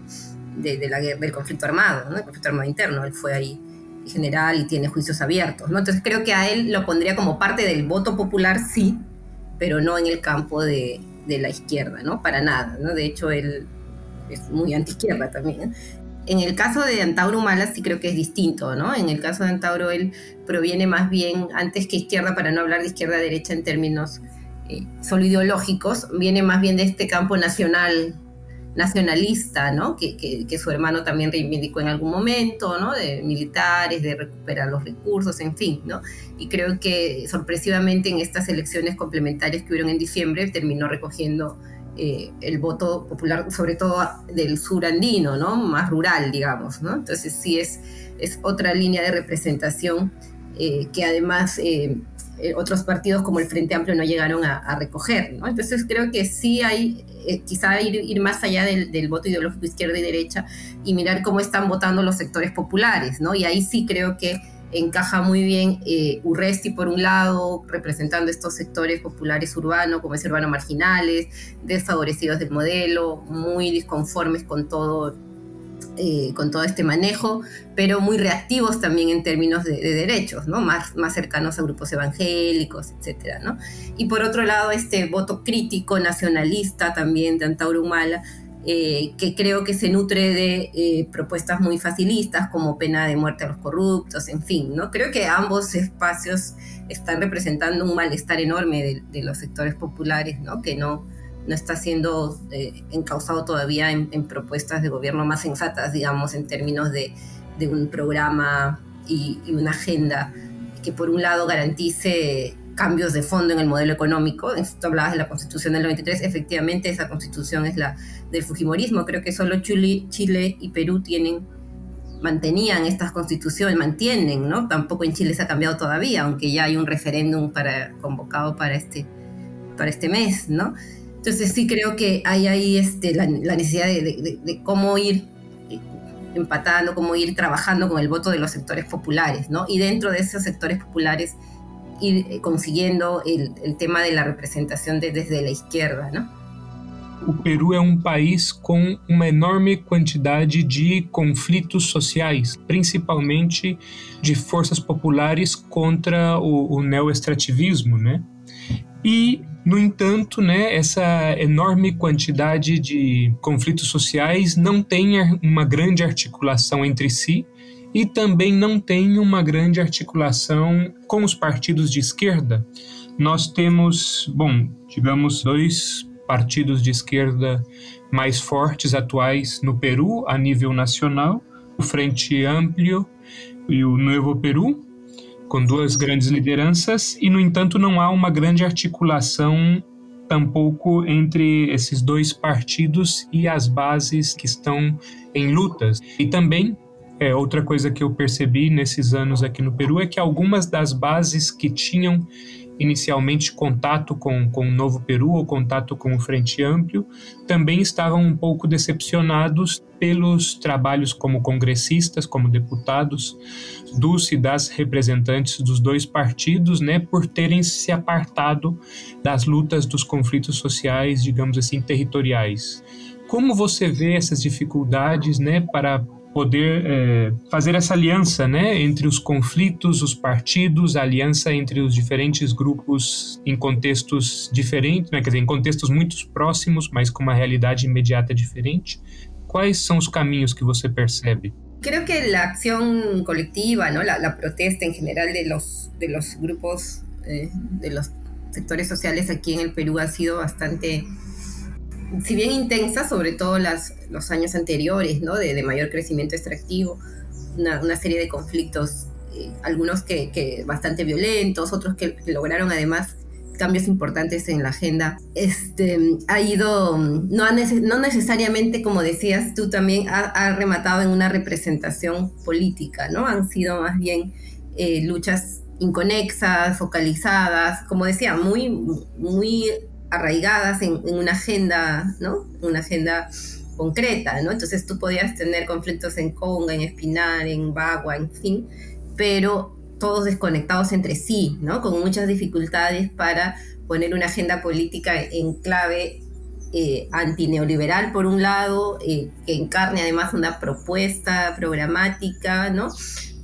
de, de, la, del conflicto armado, ¿no? El conflicto armado interno, él fue ahí general y tiene juicios abiertos, ¿no? Entonces creo que a él lo pondría como parte del voto popular, sí, pero no en el campo de, de la izquierda, ¿no? Para nada, ¿no? De hecho, él es muy antiizquierda también. En el caso de Antauro Malas sí creo que es distinto, ¿no? En el caso de Antauro él proviene más bien, antes que izquierda, para no hablar de izquierda-derecha en términos eh, solo ideológicos, viene más bien de este campo nacional nacionalista, ¿no? Que, que, su hermano también reivindicó en algún momento, ¿no? De militares, de recuperar los recursos, en fin, ¿no? Y creo que sorpresivamente en estas elecciones complementarias que hubieron en diciembre terminó recogiendo eh, el voto popular, sobre todo del sur andino, ¿no? Más rural, digamos, ¿no? Entonces sí es, es otra línea de representación eh, que además... Eh, otros partidos como el Frente Amplio no llegaron a, recoger. ¿no? Entonces creo que sí hay eh, quizá ir, más allá del, del, voto ideológico izquierda y derecha y mirar cómo están votando los sectores populares, ¿no? Y ahí sí creo que encaja muy bien eh, Urresti por un lado, representando estos sectores populares urbanos, como es urbano marginales, desfavorecidos del modelo, muy disconformes con todo eh, con todo este manejo, pero muy reactivos también en términos de, derechos. Más, más cercanos a grupos evangélicos, etcétera, ¿no? Y por otro lado, este voto crítico, nacionalista también de Antauro Humala, eh, que creo que se nutre de eh, propuestas muy facilistas como pena de muerte a los corruptos, en fin, ¿no? Creo que ambos espacios están representando un malestar enorme de, los sectores populares. Que no, no está siendo eh, encausado todavía en, propuestas de gobierno más sensatas, digamos, en términos de, un programa y, una agenda que por un lado garantice cambios de fondo en el modelo económico. Esto hablabas de la constitución del 93, efectivamente esa constitución es la del Fujimorismo. Creo que solo Chile, Chile y Perú tienen mantenían estas constituciones, mantienen, ¿no? Tampoco en Chile se ha cambiado todavía, aunque ya hay un referéndum para, convocado para este, para este mes, ¿no? Entonces sí creo que hay ahí este, la, necesidad de, cómo ir empatando, cómo ir trabajando con el voto de los sectores populares, ¿no? Y dentro de esos sectores populares ir eh, consiguiendo el, tema de la representación desde la izquierda, ¿no? O Peru é um país com uma enorme quantidade de conflitos sociais, principalmente de forças populares contra o, o neoextrativismo, né? E no entanto, né, essa enorme quantidade de conflitos sociais não tem uma grande articulação entre si e também não tem uma grande articulação com os partidos de esquerda. nós temos, bom, digamos, dois partidos de esquerda mais fortes atuais no Peru a nível nacional, o Frente Amplio e o Novo Peru, com duas grandes lideranças, e no entanto não há uma grande articulação tampouco entre esses dois partidos e as bases que estão em lutas. E também é, outra coisa que eu percebi nesses anos aqui no Peru é que algumas das bases que tinham inicialmente contato com, com o Novo Peru ou contato com o Frente Amplio, também estavam um pouco decepcionados pelos trabalhos como congressistas, como deputados, dos e das representantes dos dois partidos, né, por terem se apartado das lutas dos conflitos sociais, digamos assim, territoriais. Como você vê essas dificuldades, né, para poder é, fazer essa aliança né, entre os conflitos, os partidos, a aliança entre os diferentes grupos em contextos diferentes, né, quer dizer, em contextos muito próximos, mas com uma realidade imediata diferente. Quais são os caminhos que você percebe? Creo que la acción colectiva, ¿no? la, la protesta en general de los, de los grupos, eh, de los sectores sociales aquí en el Perú ha sido bastante si bien intensa, sobre todo las, los años anteriores, ¿no? De, de mayor crecimiento extractivo, una, una serie de conflictos, eh, algunos que, que, bastante violentos, otros que, que, lograron además cambios importantes en la agenda, este, ha ido, no, ha no necesariamente, como decías tú también, ha, ha, rematado en una representación política, ¿no? Han sido más bien eh, luchas inconexas, focalizadas, como decía, muy, muy arraigadas en, una agenda, ¿no? Una agenda concreta, ¿no? Entonces tú podías tener conflictos en Conga, en Espinar, en Bagua, en fin, pero todos desconectados entre sí, ¿no? Con muchas dificultades para poner una agenda política en clave eh, antineoliberal, por un lado, eh, que encarne además una propuesta programática, ¿no?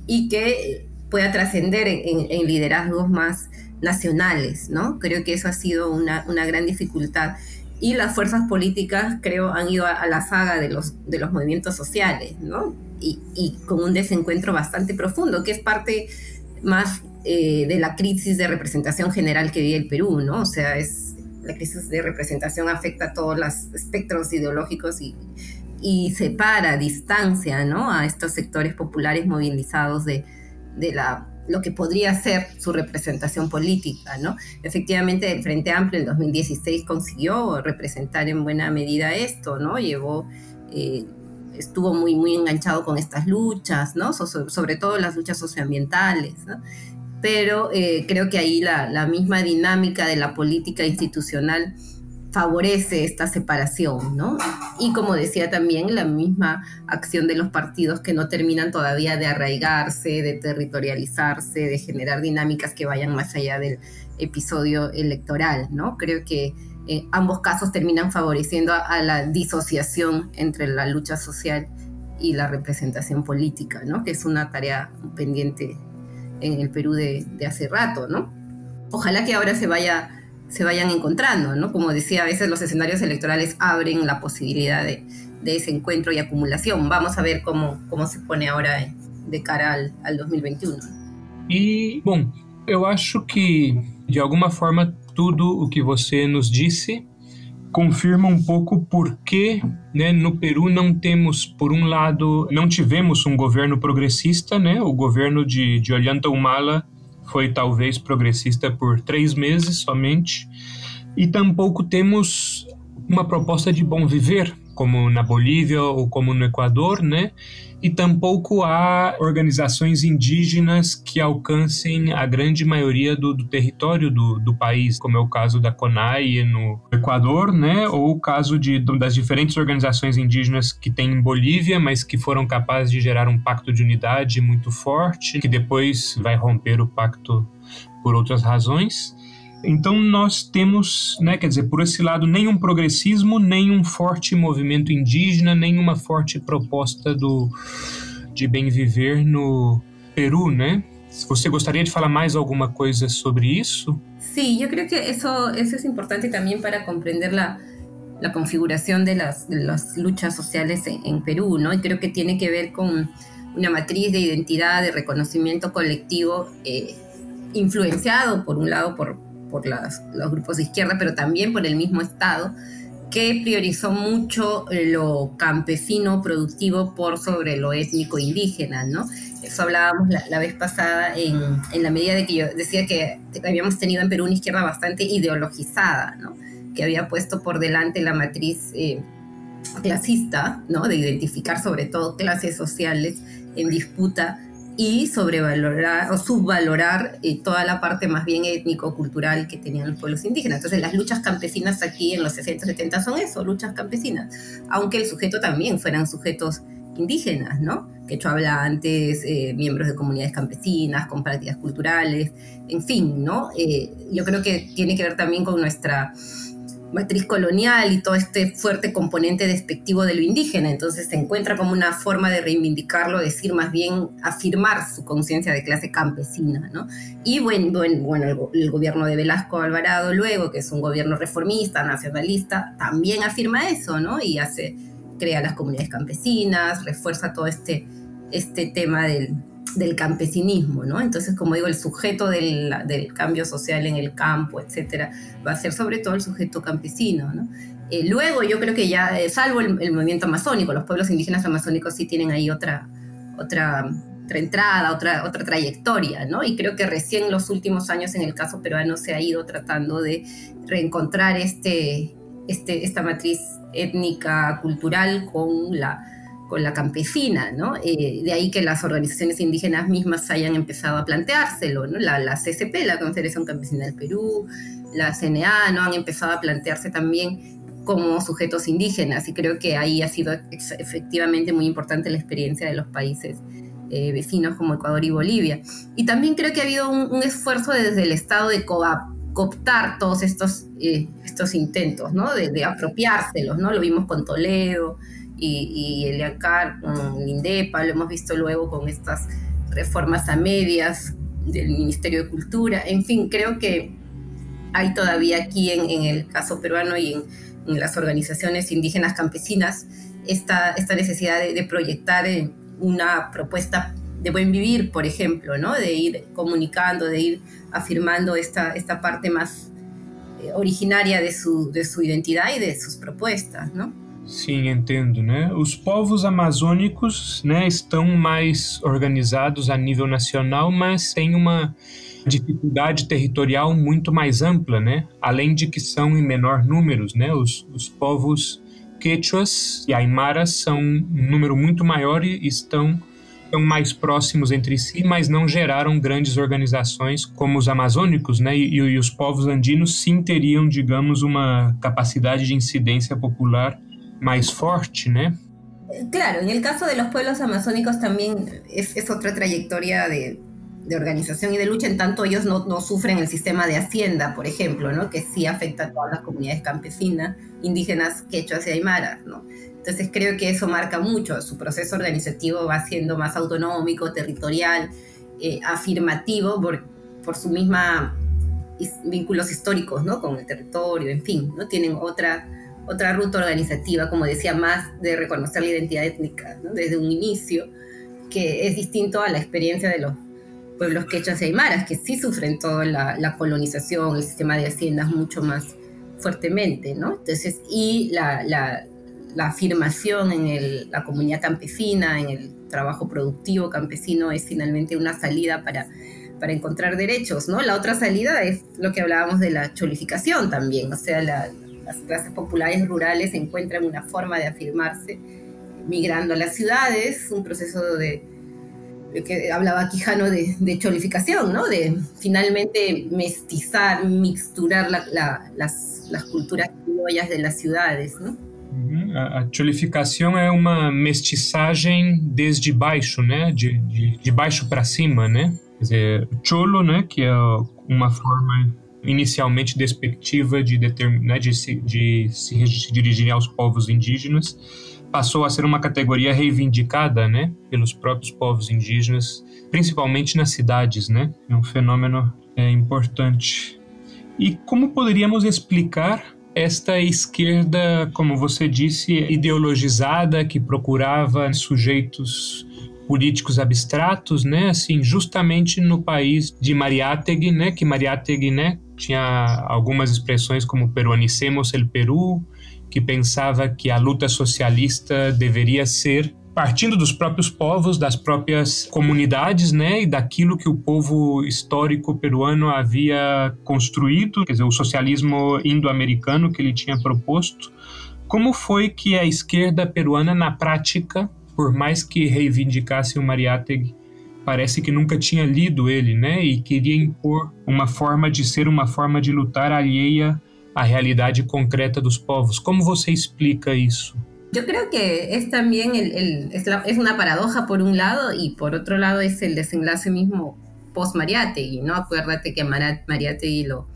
Y que pueda trascender en, en, en liderazgos más nacionales, ¿no? Creo que eso ha sido una, una gran dificultad. Y las fuerzas políticas, creo, han ido a, la saga de los, de los movimientos sociales, ¿no? Y, y, con un desencuentro bastante profundo, que es parte más eh, de la crisis de representación general que vive el Perú, ¿no? O sea, es, la crisis de representación afecta a todos los espectros ideológicos y, y separa, distancia, ¿no? A estos sectores populares movilizados de, de la lo que podría ser su representación política, ¿no? Efectivamente, el Frente Amplio en 2016 consiguió representar en buena medida esto, ¿no? Llevó, eh, estuvo muy, muy enganchado con estas luchas, ¿no? So, sobre todo las luchas socioambientales, ¿no? Pero eh, creo que ahí la, la, misma dinámica de la política institucional favorece esta separación, ¿no? Y como decía también, la misma acción de los partidos que no terminan todavía de arraigarse, de territorializarse, de generar dinámicas que vayan más allá del episodio electoral, ¿no? Creo que en ambos casos terminan favoreciendo a, a la disociación entre la lucha social y la representación política, ¿no? Que es una tarea pendiente en el Perú de, de hace rato, ¿no? Ojalá que ahora se vaya se vayan encontrando, ¿no? Como decía, a veces los escenarios electorales abren la posibilidad de, ese encuentro y acumulación. Vamos a ver cómo, se pone ahora de cara al, al 2021. E, bom, eu acho que, de alguma forma, tudo o que você nos disse confirma um pouco por que né, no Peru não temos, por um lado, não tivemos um governo progressista, né? O governo de Ollanta Humala foi talvez progressista por três meses somente, e tampouco temos uma proposta de bom viver, como na Bolívia ou como no Equador, né? E tampouco há organizações indígenas que alcancem a grande maioria do, do território do, do, país, como é o caso da CONAI no Equador, né? Ou o caso de, das diferentes organizações indígenas que tem em Bolívia, mas que foram capazes de gerar um pacto de unidade muito forte, que depois vai romper o pacto por outras razões. Então nós temos, né, quer dizer, por esse lado, nem um progressismo, nem um forte movimento indígena, nem uma forte proposta do, de bem viver no Peru, né? ¿Você gostaria de falar mais alguma coisa sobre isso? Sí, yo creo que eso, eso es importante también para comprender la, la configuración de las, de las luchas sociales en, en, Perú, ¿no? Y creo que tiene que ver con una matriz de identidad, de reconocimiento colectivo, eh, influenciado por un lado por, por las, los grupos de izquierda, pero también por el mismo Estado, que priorizó mucho lo campesino productivo por sobre lo étnico indígena, ¿no? Eso hablábamos la, vez pasada en, en, la medida de que yo decía que habíamos tenido en Perú una izquierda bastante ideologizada, ¿no? Que había puesto por delante la matriz eh, clasista, ¿no? De identificar sobre todo clases sociales en disputa y sobrevalorar o subvalorar eh, toda la parte más bien étnico-cultural que tenían los pueblos indígenas. Entonces las luchas campesinas aquí en los 60, 70 son eso, luchas campesinas, aunque el sujeto también fueran sujetos indígenas, ¿no? Quechua hablantes, eh, miembros de comunidades campesinas, con prácticas culturales, en fin, ¿no? Eh, yo creo que tiene que ver también con nuestra matriz colonial y todo este fuerte componente despectivo de lo indígena. Entonces se encuentra como una forma de reivindicarlo, decir más bien, afirmar su conciencia de clase campesina. ¿no? Y bueno, bueno, el, gobierno de Velasco Alvarado luego, que es un gobierno reformista, nacionalista, también afirma eso, ¿no? Y hace, crea las comunidades campesinas, refuerza todo este, este tema del, del campesinismo, ¿no? Entonces, como digo, el sujeto del, cambio social en el campo, etcétera, va a ser sobre todo el sujeto campesino, ¿no? Eh, luego, yo creo que ya, eh, salvo el, movimiento amazónico, los pueblos indígenas amazónicos sí tienen ahí otra, otra, otra entrada, otra, otra trayectoria, ¿no? Y creo que recién los últimos años en el caso peruano se ha ido tratando de reencontrar este, este, esta matriz étnica, cultural con la con la campesina, ¿no? Eh, de ahí que las organizaciones indígenas mismas hayan empezado a planteárselo, ¿no? La, la CCP, la Confederación Campesina del Perú, la CNA, ¿no? Han empezado a plantearse también como sujetos indígenas y creo que ahí ha sido efectivamente muy importante la experiencia de los países eh, vecinos como Ecuador y Bolivia. Y también creo que ha habido un, esfuerzo desde el Estado de cooptar todos estos, eh, estos intentos, ¿no? De, de apropiárselos, ¿no? Lo vimos con Toledo, y, el IACAR INDEPA, lo hemos visto luego con estas reformas a medias del Ministerio de Cultura, en fin, creo que hay todavía aquí en, el caso peruano y en, las organizaciones indígenas campesinas esta, esta necesidad de, proyectar eh, una propuesta de buen vivir, por ejemplo, ¿no? de ir comunicando, de ir afirmando esta, esta parte más eh, originaria de su, de su identidad y de sus propuestas. ¿no? Sim, entendo, né? Os povos amazônicos, né, estão mais organizados a nível nacional, mas têm uma dificuldade territorial muito mais ampla, né? Além de que são em menor números, né? Os, os povos quechuas e aimaras são um número muito maior e estão, estão mais próximos entre si, mas não geraram grandes organizações como os amazônicos, né? E, e os povos andinos sim teriam, digamos, uma capacidade de incidência popular más fuerte, ¿no? Claro, en el caso de los pueblos amazónicos también es, otra trayectoria de, organización y de lucha, en tanto ellos no, sufren el sistema de hacienda, por ejemplo, ¿no? que sí afecta a todas las comunidades campesinas, indígenas, quechuas y aymaras. ¿no? Entonces creo que eso marca mucho, su proceso organizativo va siendo más autonómico, territorial, eh, afirmativo por, por su misma vínculos históricos ¿no? con el territorio, en fin, ¿no? tienen otra otra ruta organizativa, como decía, más de reconocer la identidad étnica desde un inicio, que es distinto a la experiencia de los pueblos quechas y aymaras, que sí sufren toda la, colonización, el sistema de haciendas mucho más fuertemente, ¿no? Entonces, y la, la, afirmación en la comunidad campesina, en el trabajo productivo campesino, es finalmente una salida para, para encontrar derechos, ¿no? La otra salida es lo que hablábamos de la cholificación también, o sea, la, las clases populares rurales encuentran una forma de afirmarse migrando a las ciudades, un proceso de, que hablaba Quijano de, de, cholificación, ¿no? de finalmente mestizar, mixturar la, las, las, culturas criollas de las ciudades. ¿no? A, cholificação é uma mestiçagem desde baixo, né? De, de, de baixo para cima, né? Quer dizer, cholo, né? Que é uma forma inicialmente despectiva de, né, de, se, de se, dirigir aos povos indígenas, passou a ser uma categoria reivindicada né, pelos próprios povos indígenas, principalmente nas cidades. Né? É um fenômeno é, importante. E como poderíamos explicar esta esquerda, como você disse, ideologizada, que procurava sujeitos políticos abstratos, né, assim, justamente no país de Mariátegui, né, que Mariátegui, né, tinha algumas expressões como peruanicemos el Peru, que pensava que a luta socialista deveria ser partindo dos próprios povos, das próprias comunidades, né, e daquilo que o povo histórico peruano havia construído, quer dizer, o socialismo indo-americano que ele tinha proposto. Como foi que a esquerda peruana, na prática, por mais que reivindicasse o Mariátegui, parece que nunca tinha lido ele, né, e queria impor uma forma de ser uma forma de lutar alheia à realidade concreta dos povos. Como você explica isso? Yo creo que es también el, es, una paradoja por un lado y por otro lado es el desenlace mismo post Mariátegui, ¿no? Acuérdate que Mariátegui lo,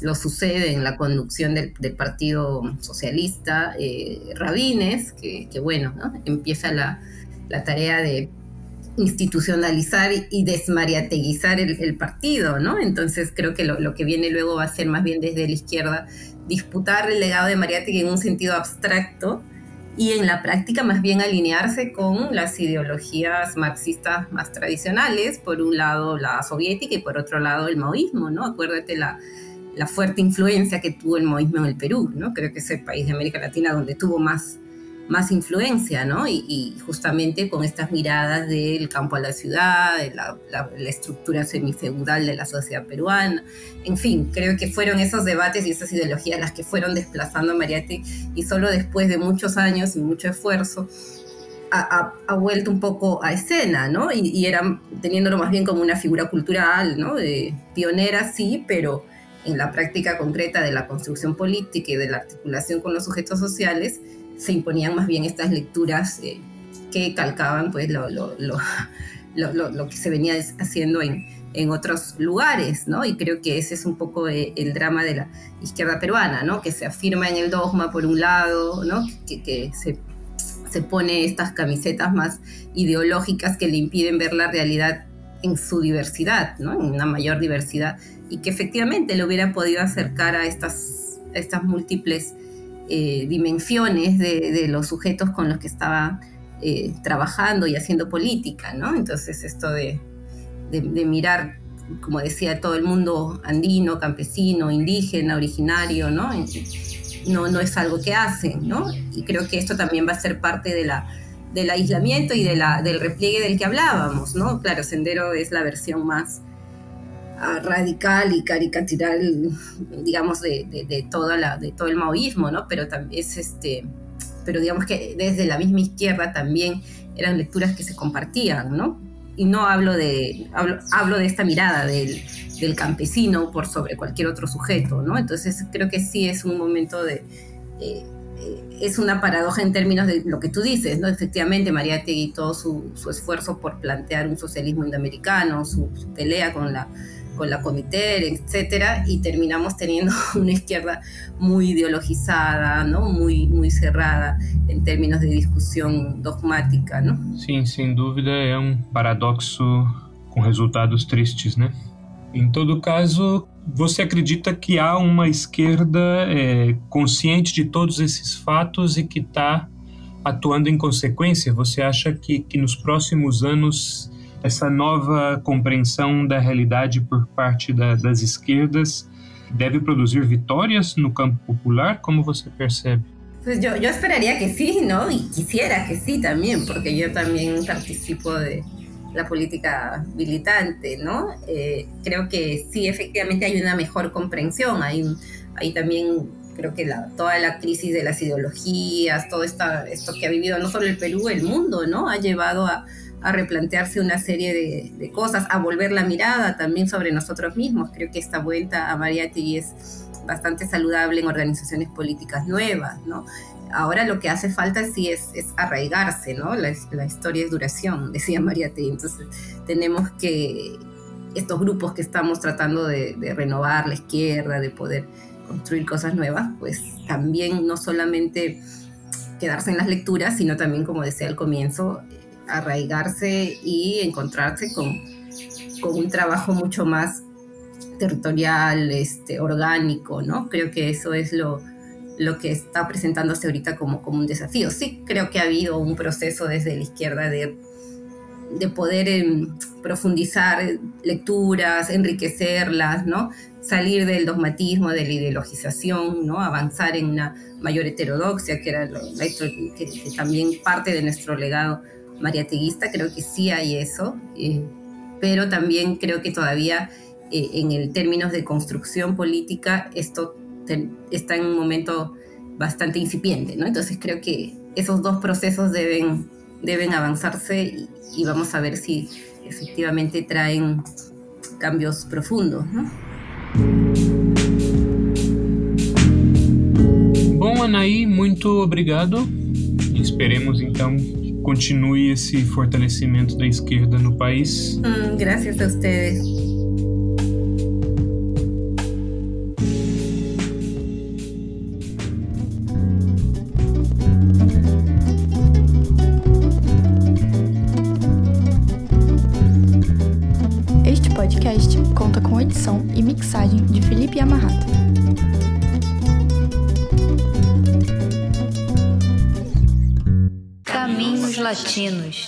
lo sucede en la conducción del, del Partido Socialista eh, Rabines, que, que, bueno, ¿no? empieza la, la, tarea de institucionalizar y desmariateguizar el, el partido, ¿no? Entonces creo que lo, que viene luego va a ser más bien desde la izquierda disputar el legado de Mariátegui en un sentido abstracto, y en la práctica más bien alinearse con las ideologías marxistas más tradicionales, por un lado la soviética y por otro lado el maoísmo, ¿no? Acuérdate la, la fuerte influencia que tuvo el maoísmo en el Perú, ¿no? Creo que es el país de América Latina donde tuvo más, más influencia, ¿no? Y, y justamente con estas miradas del campo a la ciudad, de la, la, la, estructura semifeudal de la sociedad peruana, en fin, creo que fueron esos debates y esas ideologías las que fueron desplazando a Mariate y solo después de muchos años y mucho esfuerzo ha, ha, ha vuelto un poco a escena, ¿no? Y, y, era teniéndolo más bien como una figura cultural, ¿no? De pionera, sí, pero en la práctica concreta de la construcción política y de la articulación con los sujetos sociales, se imponían más bien estas lecturas eh, que calcaban pues lo, lo, lo, lo, que se venía haciendo en, en otros lugares, ¿no? Y creo que ese es un poco el, el, drama de la izquierda peruana, ¿no? Que se afirma en el dogma por un lado, ¿no? Que, que se, se pone estas camisetas más ideológicas que le impiden ver la realidad en su diversidad, ¿no? En una mayor diversidad y que efectivamente le hubiera podido acercar a estas, estas múltiples eh, dimensiones de, los sujetos con los que estaba eh, trabajando y haciendo política, ¿no? Entonces esto de, de, de, mirar, como decía, todo el mundo andino, campesino, indígena, originario, ¿no? No, no es algo que hacen, ¿no? Y creo que esto también va a ser parte de la, del aislamiento y de la, del repliegue del que hablábamos, ¿no? Claro, Sendero es la versión más radical y caricatural, digamos, de, de, de, toda la, de todo el maoísmo, ¿no? Pero también es este, pero digamos que desde la misma izquierda también eran lecturas que se compartían, ¿no? Y no hablo de, hablo, hablo de esta mirada del, del, campesino por sobre cualquier otro sujeto, ¿no? Entonces creo que sí es un momento de... Eh, es una paradoja en términos de lo que tú dices, ¿no? Efectivamente, Mariátegui todo su, su esfuerzo por plantear un socialismo indoamericano, su, su pelea con la, con la Comité, etcétera, y terminamos teniendo una izquierda muy ideologizada, ¿no? Muy, muy cerrada en términos de discusión dogmática, ¿no? Sim, sem dúvida é um paradoxo com resultados tristes, né? Em todo caso, você acredita que há uma esquerda é, consciente de todos esses fatos e que está atuando em consequência? Você acha que, que nos próximos anos essa nova compreensão da realidade por parte da, das esquerdas deve produzir vitórias no campo popular? Como você percebe? Pues yo, yo esperaría que sí, ¿no? Y quisiera que sí también, porque yo también participo de, la política militante, ¿no? Eh, creo que sí, efectivamente hay una mejor comprensión, hay, hay también, creo que la, toda la crisis de las ideologías, todo esta, esto que ha vivido no solo el Perú, el mundo, ¿no? Ha llevado a, a replantearse una serie de, cosas, a volver la mirada también sobre nosotros mismos. Creo que esta vuelta a Mariátegui es bastante saludable en organizaciones políticas nuevas, ¿no? Ahora lo que hace falta sí es, arraigarse, ¿no? La, la, historia es duración, decía Mariátegui. Entonces tenemos que, estos grupos que estamos tratando de, de renovar la izquierda, de poder construir cosas nuevas, pues también no solamente quedarse en las lecturas, sino también, como decía al comienzo, arraigarse y encontrarse con, con un trabajo mucho más territorial, este, orgánico, ¿no? Creo que eso es lo, lo que está presentándose ahorita como, como un desafío. Sí, creo que ha habido un proceso desde la izquierda de de poder eh, profundizar lecturas, enriquecerlas, ¿no? salir del dogmatismo, de la ideologización, ¿no? avanzar en una mayor heterodoxia, que era que, también parte de nuestro legado mariateguista, creo que sí hay eso, eh, pero también creo que todavía eh, en el términos de construcción política esto está en un momento bastante incipiente, ¿no? Entonces creo que esos dos procesos deben, deben avanzarse y, vamos a ver si efectivamente traen cambios profundos, ¿no? Bom, Anaí, muito obrigado. Esperemos então continue esse fortalecimento da esquerda no país. Mm, gracias a ustedes. Latinos